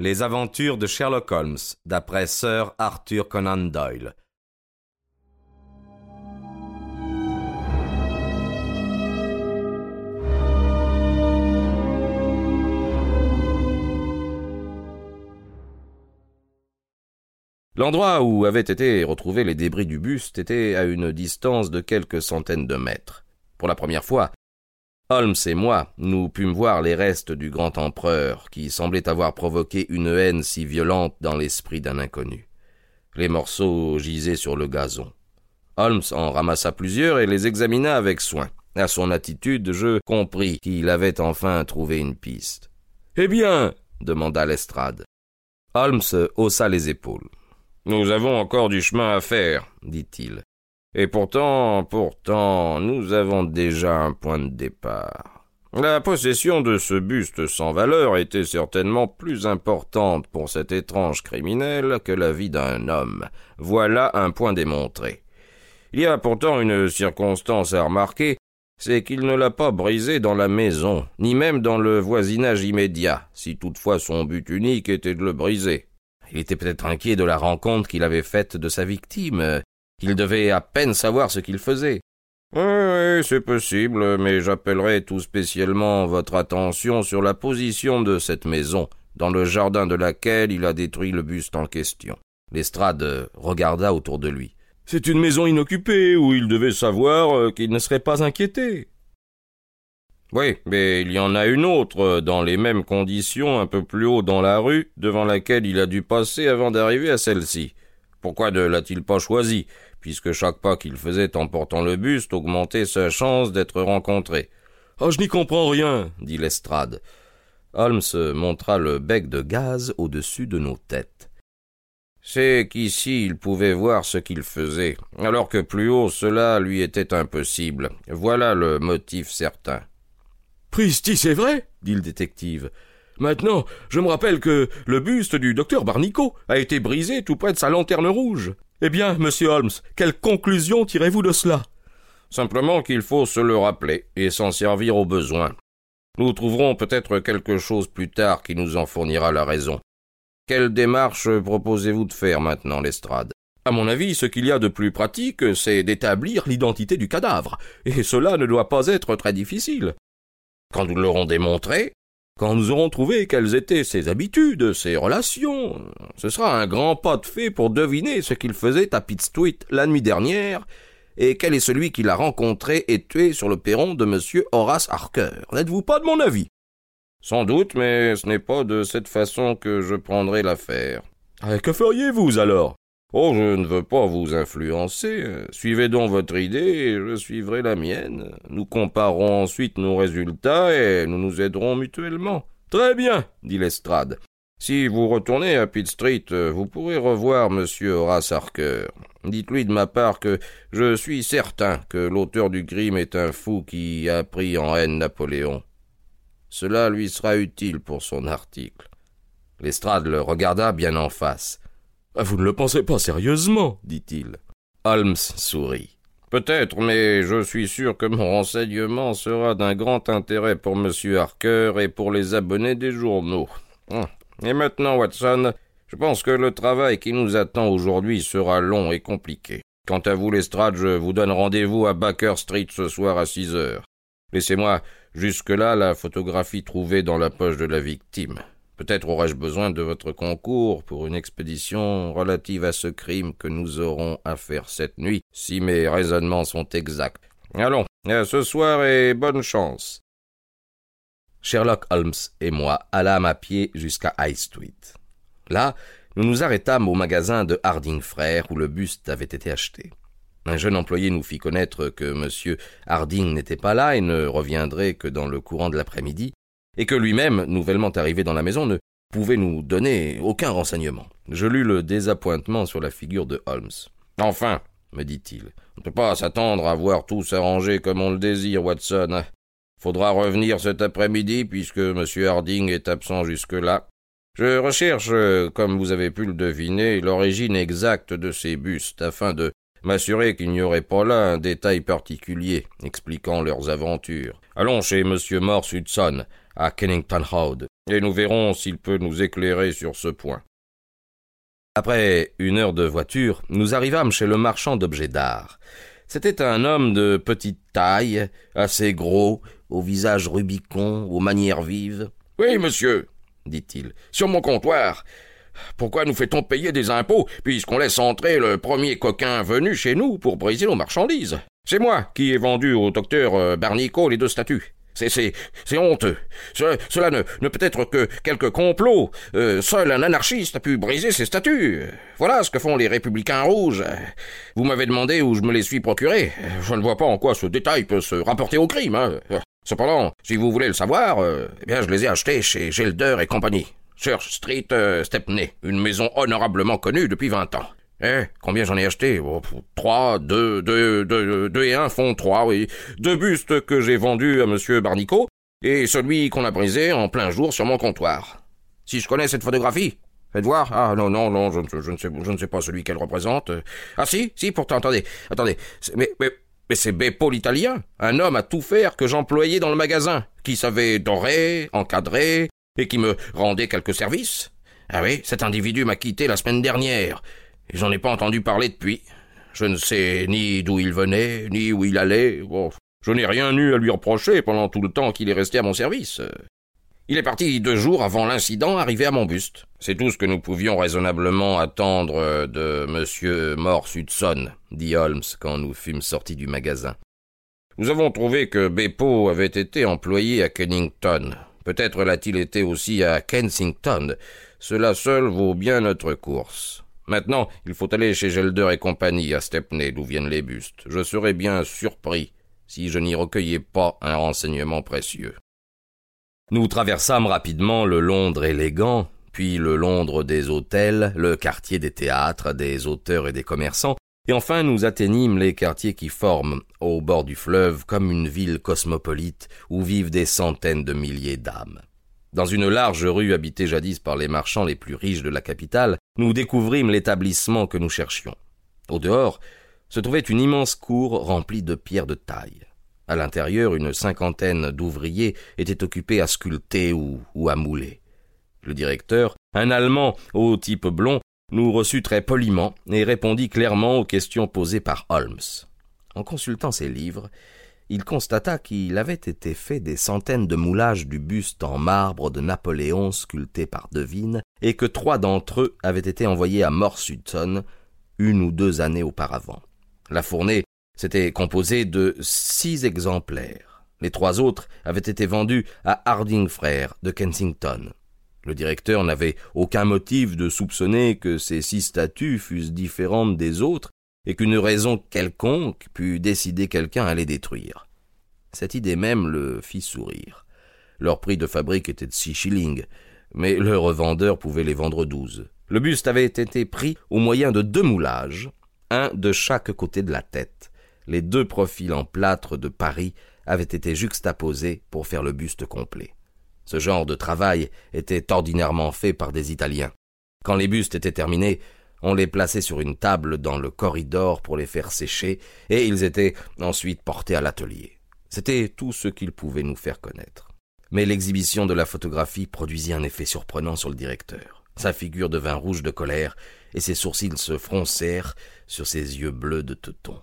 Les aventures de Sherlock Holmes, d'après Sir Arthur Conan Doyle. L'endroit où avaient été retrouvés les débris du buste était à une distance de quelques centaines de mètres. Pour la première fois, Holmes et moi, nous pûmes voir les restes du grand empereur, qui semblait avoir provoqué une haine si violente dans l'esprit d'un inconnu. Les morceaux gisaient sur le gazon. Holmes en ramassa plusieurs et les examina avec soin. À son attitude, je compris qu'il avait enfin trouvé une piste. Eh bien demanda Lestrade. Holmes haussa les épaules. Nous avons encore du chemin à faire, dit-il. Et pourtant, pourtant, nous avons déjà un point de départ. La possession de ce buste sans valeur était certainement plus importante pour cet étrange criminel que la vie d'un homme. Voilà un point démontré. Il y a pourtant une circonstance à remarquer, c'est qu'il ne l'a pas brisé dans la maison, ni même dans le voisinage immédiat, si toutefois son but unique était de le briser. Il était peut-être inquiet de la rencontre qu'il avait faite de sa victime, qu'il devait à peine savoir ce qu'il faisait. Oui, oui, c'est possible, mais j'appellerai tout spécialement votre attention sur la position de cette maison, dans le jardin de laquelle il a détruit le buste en question. Lestrade regarda autour de lui. C'est une maison inoccupée où il devait savoir euh, qu'il ne serait pas inquiété. Oui, mais il y en a une autre, dans les mêmes conditions, un peu plus haut dans la rue, devant laquelle il a dû passer avant d'arriver à celle-ci. Pourquoi ne l'a-t-il pas choisie? Puisque chaque pas qu'il faisait en portant le buste augmentait sa chance d'être rencontré. Ah, je n'y comprends rien, dit Lestrade. Holmes montra le bec de gaz au-dessus de nos têtes. C'est qu'ici il pouvait voir ce qu'il faisait, alors que plus haut cela lui était impossible. Voilà le motif certain. Pristi, c'est vrai dit le détective. Maintenant, je me rappelle que le buste du docteur Barnico a été brisé tout près de sa lanterne rouge. Eh bien, monsieur Holmes, quelle conclusion tirez-vous de cela? Simplement qu'il faut se le rappeler et s'en servir au besoin. Nous trouverons peut-être quelque chose plus tard qui nous en fournira la raison. Quelle démarche proposez-vous de faire maintenant, Lestrade? À mon avis, ce qu'il y a de plus pratique, c'est d'établir l'identité du cadavre, et cela ne doit pas être très difficile. Quand nous l'aurons démontré, quand nous aurons trouvé quelles étaient ses habitudes, ses relations, ce sera un grand pas de fait pour deviner ce qu'il faisait à Pitt Street la nuit dernière, et quel est celui qui l'a rencontré et tué sur le perron de M. Horace Harker. N'êtes-vous pas de mon avis? Sans doute, mais ce n'est pas de cette façon que je prendrai l'affaire. Ah, que feriez-vous alors? Oh, je ne veux pas vous influencer. Suivez donc votre idée je suivrai la mienne. Nous comparerons ensuite nos résultats et nous nous aiderons mutuellement. Très bien, dit Lestrade. Si vous retournez à Pitt Street, vous pourrez revoir monsieur Horace Harker. Dites-lui de ma part que je suis certain que l'auteur du crime est un fou qui a pris en haine Napoléon. Cela lui sera utile pour son article. Lestrade le regarda bien en face. Ah, vous ne le pensez pas sérieusement, dit-il. Holmes sourit. Peut-être, mais je suis sûr que mon renseignement sera d'un grand intérêt pour M. Harker et pour les abonnés des journaux. Hum. Et maintenant, Watson, je pense que le travail qui nous attend aujourd'hui sera long et compliqué. Quant à vous, Lestrade, je vous donne rendez-vous à Baker Street ce soir à six heures. Laissez-moi jusque-là la photographie trouvée dans la poche de la victime. Peut-être aurais-je besoin de votre concours pour une expédition relative à ce crime que nous aurons à faire cette nuit, si mes raisonnements sont exacts. Allons, à ce soir et bonne chance. Sherlock Holmes et moi allâmes à pied jusqu'à High Street. Là, nous nous arrêtâmes au magasin de Harding Frères où le buste avait été acheté. Un jeune employé nous fit connaître que M. Harding n'était pas là et ne reviendrait que dans le courant de l'après-midi, et que lui-même, nouvellement arrivé dans la maison, ne pouvait nous donner aucun renseignement. Je lus le désappointement sur la figure de Holmes. Enfin, me dit-il, on ne peut pas s'attendre à voir tout s'arranger comme on le désire, Watson. Faudra revenir cet après-midi puisque M. Harding est absent jusque-là. Je recherche, comme vous avez pu le deviner, l'origine exacte de ces bustes afin de m'assurer qu'il n'y aurait pas là un détail particulier expliquant leurs aventures. Allons chez M. Morse Hudson, à Kennington Road. et nous verrons s'il peut nous éclairer sur ce point. Après une heure de voiture, nous arrivâmes chez le marchand d'objets d'art. C'était un homme de petite taille, assez gros, au visage rubicon, aux manières vives. Oui, monsieur, dit-il, sur mon comptoir. Pourquoi nous fait-on payer des impôts, puisqu'on laisse entrer le premier coquin venu chez nous pour briser nos marchandises? C'est moi qui ai vendu au docteur euh, Barnico les deux statues. C'est, honteux. cela ne, ne peut être que quelques complots. Euh, seul un anarchiste a pu briser ces statues. Voilà ce que font les républicains rouges. Vous m'avez demandé où je me les suis procurés. Je ne vois pas en quoi ce détail peut se rapporter au crime. Hein. Cependant, si vous voulez le savoir, euh, eh bien, je les ai achetés chez Gelder et compagnie. Church Street, euh, Stepney, une maison honorablement connue depuis vingt ans. Eh, combien j'en ai acheté? Oh, Trois, deux, deux, deux, deux et un font trois, oui. Deux bustes que j'ai vendus à monsieur Barnico, et celui qu'on a brisé en plein jour sur mon comptoir. Si je connais cette photographie Faites voir. Ah non, non, non, je, je, ne sais, je ne sais pas celui qu'elle représente. Ah si, si, pourtant, attendez, attendez. Mais, mais, mais c'est Beppo l'italien, un homme à tout faire que j'employais dans le magasin, qui savait dorer, encadrer, et qui me rendait quelques services. Ah oui, cet individu m'a quitté la semaine dernière, j'en ai pas entendu parler depuis. Je ne sais ni d'où il venait, ni où il allait. Bon, je n'ai rien eu à lui reprocher pendant tout le temps qu'il est resté à mon service. Il est parti deux jours avant l'incident arrivé à mon buste. C'est tout ce que nous pouvions raisonnablement attendre de monsieur Morse Hudson, dit Holmes quand nous fûmes sortis du magasin. Nous avons trouvé que Beppo avait été employé à Kennington. Peut-être l'a-t-il été aussi à Kensington. Cela seul vaut bien notre course. Maintenant, il faut aller chez Gelder et compagnie à Stepney, d'où viennent les bustes. Je serais bien surpris si je n'y recueillais pas un renseignement précieux. Nous traversâmes rapidement le Londres élégant, puis le Londres des hôtels, le quartier des théâtres, des auteurs et des commerçants, et enfin nous atteignîmes les quartiers qui forment, au bord du fleuve, comme une ville cosmopolite où vivent des centaines de milliers d'âmes. Dans une large rue habitée jadis par les marchands les plus riches de la capitale, nous découvrîmes l'établissement que nous cherchions. Au dehors se trouvait une immense cour remplie de pierres de taille. À l'intérieur, une cinquantaine d'ouvriers étaient occupés à sculpter ou, à mouler. Le directeur, un Allemand au type blond, nous reçut très poliment et répondit clairement aux questions posées par Holmes. En consultant ses livres, il constata qu'il avait été fait des centaines de moulages du buste en marbre de Napoléon sculpté par Devine, et que trois d'entre eux avaient été envoyés à Morse Hudson une ou deux années auparavant. La fournée c'était composé de six exemplaires. Les trois autres avaient été vendus à Harding Frères de Kensington. Le directeur n'avait aucun motif de soupçonner que ces six statues fussent différentes des autres et qu'une raison quelconque pût décider quelqu'un à les détruire. Cette idée même le fit sourire. Leur prix de fabrique était de six shillings, mais le revendeur pouvait les vendre douze. Le buste avait été pris au moyen de deux moulages, un de chaque côté de la tête les deux profils en plâtre de Paris avaient été juxtaposés pour faire le buste complet. Ce genre de travail était ordinairement fait par des Italiens. Quand les bustes étaient terminés, on les plaçait sur une table dans le corridor pour les faire sécher, et ils étaient ensuite portés à l'atelier. C'était tout ce qu'ils pouvaient nous faire connaître. Mais l'exhibition de la photographie produisit un effet surprenant sur le directeur. Sa figure devint rouge de colère, et ses sourcils se froncèrent sur ses yeux bleus de teuton.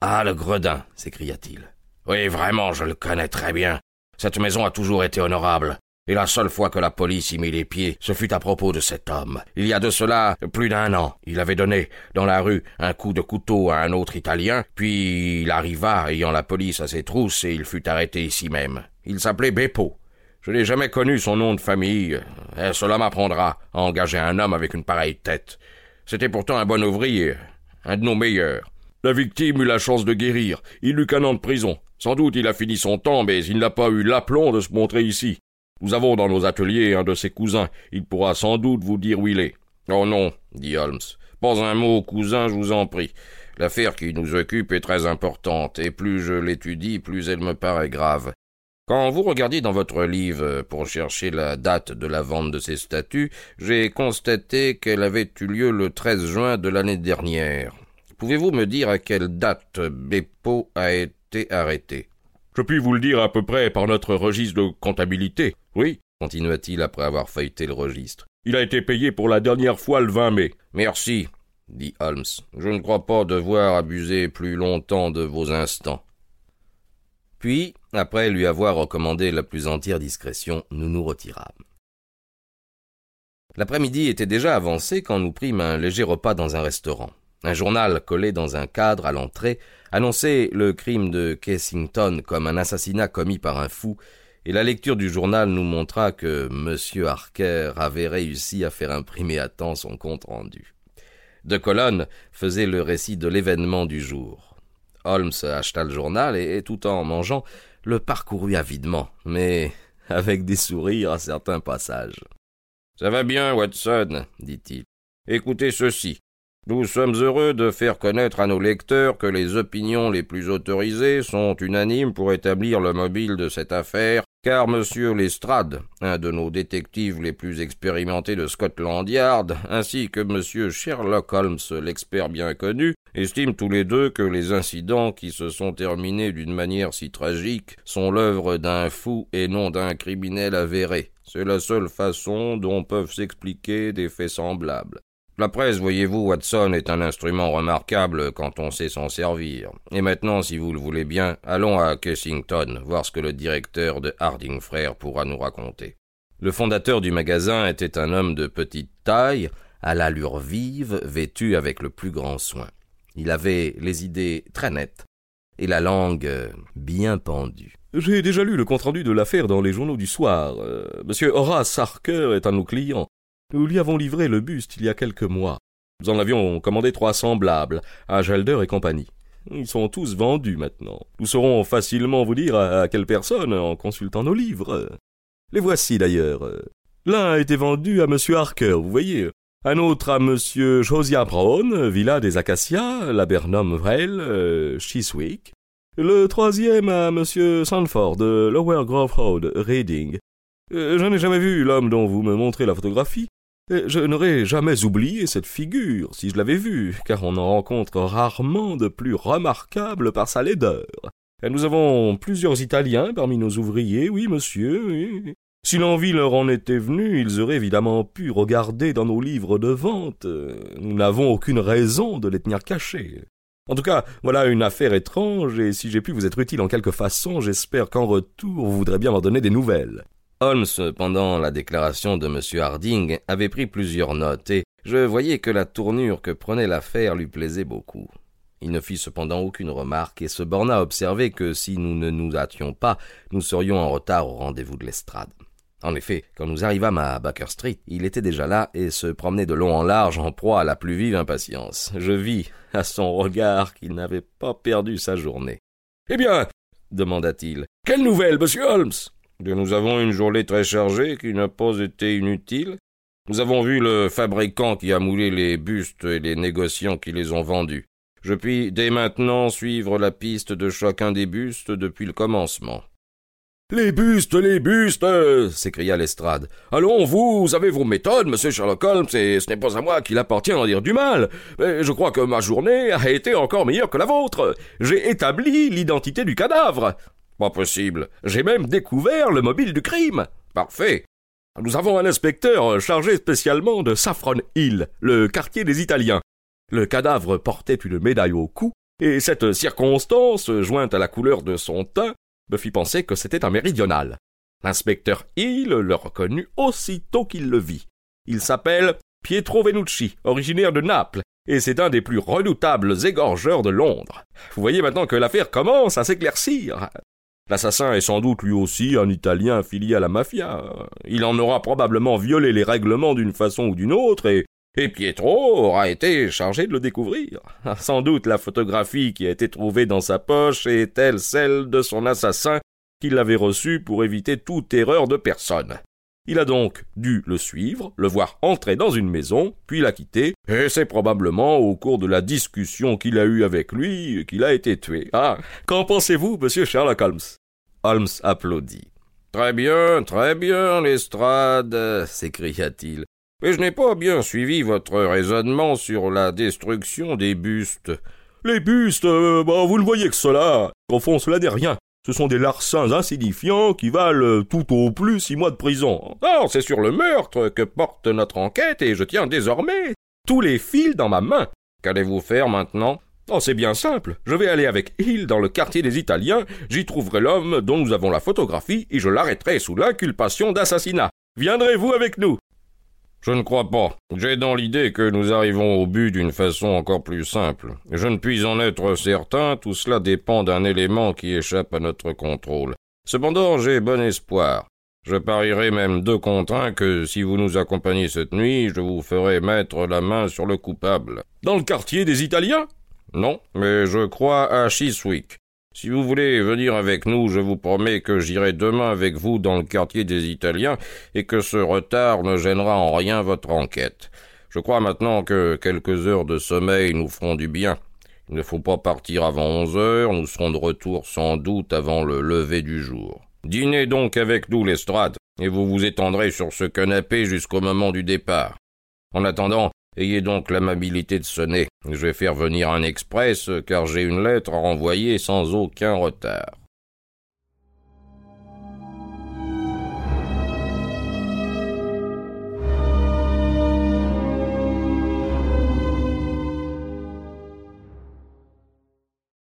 Ah, le gredin s'écria-t-il. Oui, vraiment, je le connais très bien. Cette maison a toujours été honorable. Et la seule fois que la police y mit les pieds, ce fut à propos de cet homme. Il y a de cela plus d'un an. Il avait donné, dans la rue, un coup de couteau à un autre Italien, puis il arriva, ayant la police à ses trousses, et il fut arrêté ici même. Il s'appelait Beppo. Je n'ai jamais connu son nom de famille, et cela m'apprendra à engager un homme avec une pareille tête. C'était pourtant un bon ouvrier, un de nos meilleurs. La victime eut la chance de guérir. Il n'eut qu'un an de prison. Sans doute il a fini son temps, mais il n'a pas eu l'aplomb de se montrer ici. Nous avons dans nos ateliers un de ses cousins. Il pourra sans doute vous dire où il est. Oh non, dit Holmes. Pas un mot, cousin, je vous en prie. L'affaire qui nous occupe est très importante, et plus je l'étudie, plus elle me paraît grave. Quand vous regardiez dans votre livre pour chercher la date de la vente de ces statues, j'ai constaté qu'elle avait eu lieu le 13 juin de l'année dernière. Pouvez-vous me dire à quelle date Beppo a été arrêté? Je puis vous le dire à peu près par notre registre de comptabilité. Oui, continua-t-il après avoir feuilleté le registre. Il a été payé pour la dernière fois le 20 mai. Merci, dit Holmes. Je ne crois pas devoir abuser plus longtemps de vos instants. Puis, après lui avoir recommandé la plus entière discrétion, nous nous retirâmes. L'après-midi était déjà avancé quand nous prîmes un léger repas dans un restaurant. Un journal collé dans un cadre à l'entrée annonçait le crime de Kessington comme un assassinat commis par un fou, et la lecture du journal nous montra que M. Harker avait réussi à faire imprimer à temps son compte rendu. De colonnes faisait le récit de l'événement du jour. Holmes acheta le journal et, tout en mangeant, le parcourut avidement, mais avec des sourires à certains passages. Ça va bien, Watson, dit-il. Écoutez ceci. Nous sommes heureux de faire connaître à nos lecteurs que les opinions les plus autorisées sont unanimes pour établir le mobile de cette affaire car M. Lestrade, un de nos détectives les plus expérimentés de Scotland Yard, ainsi que M. Sherlock Holmes, l'expert bien connu, estiment tous les deux que les incidents qui se sont terminés d'une manière si tragique sont l'œuvre d'un fou et non d'un criminel avéré. C'est la seule façon dont peuvent s'expliquer des faits semblables. La presse, voyez-vous, Watson, est un instrument remarquable quand on sait s'en servir. Et maintenant, si vous le voulez bien, allons à Kessington, voir ce que le directeur de Harding Frères pourra nous raconter. Le fondateur du magasin était un homme de petite taille, à l'allure vive, vêtu avec le plus grand soin. Il avait les idées très nettes et la langue euh, bien pendue. J'ai déjà lu le compte-rendu de l'affaire dans les journaux du soir. Euh, monsieur Horace Harker est un de nos clients. Nous lui avons livré le buste il y a quelques mois. Nous en avions commandé trois semblables, à Gelder et compagnie. Ils sont tous vendus maintenant. Nous saurons facilement vous dire à, quelle personne en consultant nos livres. Les voici d'ailleurs. L'un a été vendu à Monsieur Harker, vous voyez. Un autre à Monsieur Josiah Brown, Villa des Acacias, Labernum Vrel, euh, Chiswick. Le troisième à Monsieur Sanford, Lower Grove Road, Reading. Euh, je n'ai jamais vu l'homme dont vous me montrez la photographie, je n'aurais jamais oublié cette figure si je l'avais vue, car on en rencontre rarement de plus remarquable par sa laideur. Nous avons plusieurs Italiens parmi nos ouvriers, oui, monsieur, oui. Si l'envie leur en était venue, ils auraient évidemment pu regarder dans nos livres de vente. Nous n'avons aucune raison de les tenir cachés. En tout cas, voilà une affaire étrange, et si j'ai pu vous être utile en quelque façon, j'espère qu'en retour vous voudrez bien m'en donner des nouvelles. Holmes, pendant la déclaration de M. Harding, avait pris plusieurs notes, et je voyais que la tournure que prenait l'affaire lui plaisait beaucoup. Il ne fit cependant aucune remarque et se borna à observer que si nous ne nous hâtions pas, nous serions en retard au rendez-vous de l'estrade. En effet, quand nous arrivâmes à Baker Street, il était déjà là et se promenait de long en large en proie à la plus vive impatience. Je vis à son regard qu'il n'avait pas perdu sa journée. Eh bien, demanda-t-il, quelle nouvelle, monsieur Holmes? Nous avons une journée très chargée qui n'a pas été inutile. Nous avons vu le fabricant qui a moulé les bustes et les négociants qui les ont vendus. Je puis dès maintenant suivre la piste de chacun des bustes depuis le commencement. Les bustes, les bustes s'écria Lestrade. Allons, vous avez vos méthodes, monsieur Sherlock Holmes, et ce n'est pas à moi qu'il appartient d'en dire du mal. Mais je crois que ma journée a été encore meilleure que la vôtre. J'ai établi l'identité du cadavre. Pas possible. J'ai même découvert le mobile du crime. Parfait. Nous avons un inspecteur chargé spécialement de Saffron Hill, le quartier des Italiens. Le cadavre portait une médaille au cou, et cette circonstance, jointe à la couleur de son teint, me fit penser que c'était un méridional. L'inspecteur Hill le reconnut aussitôt qu'il le vit. Il s'appelle Pietro Venucci, originaire de Naples, et c'est un des plus redoutables égorgeurs de Londres. Vous voyez maintenant que l'affaire commence à s'éclaircir. L'assassin est sans doute lui aussi un Italien affilié à la mafia. Il en aura probablement violé les règlements d'une façon ou d'une autre, et, et Pietro aura été chargé de le découvrir. Sans doute la photographie qui a été trouvée dans sa poche est-elle celle de son assassin qui l'avait reçue pour éviter toute erreur de personne. Il a donc dû le suivre, le voir entrer dans une maison, puis la quitter, et c'est probablement au cours de la discussion qu'il a eue avec lui qu'il a été tué. Ah, qu'en pensez-vous, monsieur Sherlock Holmes? Holmes applaudit. Très bien, très bien, Lestrade, s'écria-t-il. Mais je n'ai pas bien suivi votre raisonnement sur la destruction des bustes. Les bustes, euh, bah, vous ne voyez que cela. Au fond, cela n'est rien. Ce sont des larcins insignifiants qui valent tout au plus six mois de prison. Oh, c'est sur le meurtre que porte notre enquête et je tiens désormais tous les fils dans ma main. Qu'allez-vous faire maintenant? Oh, c'est bien simple. Je vais aller avec Hill dans le quartier des Italiens, j'y trouverai l'homme dont nous avons la photographie et je l'arrêterai sous l'inculpation d'assassinat. Viendrez-vous avec nous? Je ne crois pas. J'ai dans l'idée que nous arrivons au but d'une façon encore plus simple. Je ne puis en être certain, tout cela dépend d'un élément qui échappe à notre contrôle. Cependant, j'ai bon espoir. Je parierai même deux contre un que si vous nous accompagnez cette nuit, je vous ferai mettre la main sur le coupable. Dans le quartier des Italiens? Non, mais je crois à Chiswick. Si vous voulez venir avec nous, je vous promets que j'irai demain avec vous dans le quartier des Italiens et que ce retard ne gênera en rien votre enquête. Je crois maintenant que quelques heures de sommeil nous feront du bien. Il ne faut pas partir avant onze heures, nous serons de retour sans doute avant le lever du jour. Dînez donc avec nous, Lestrade, et vous vous étendrez sur ce canapé jusqu'au moment du départ. En attendant, Ayez donc l'amabilité de sonner. Je vais faire venir un express, car j'ai une lettre à renvoyer sans aucun retard.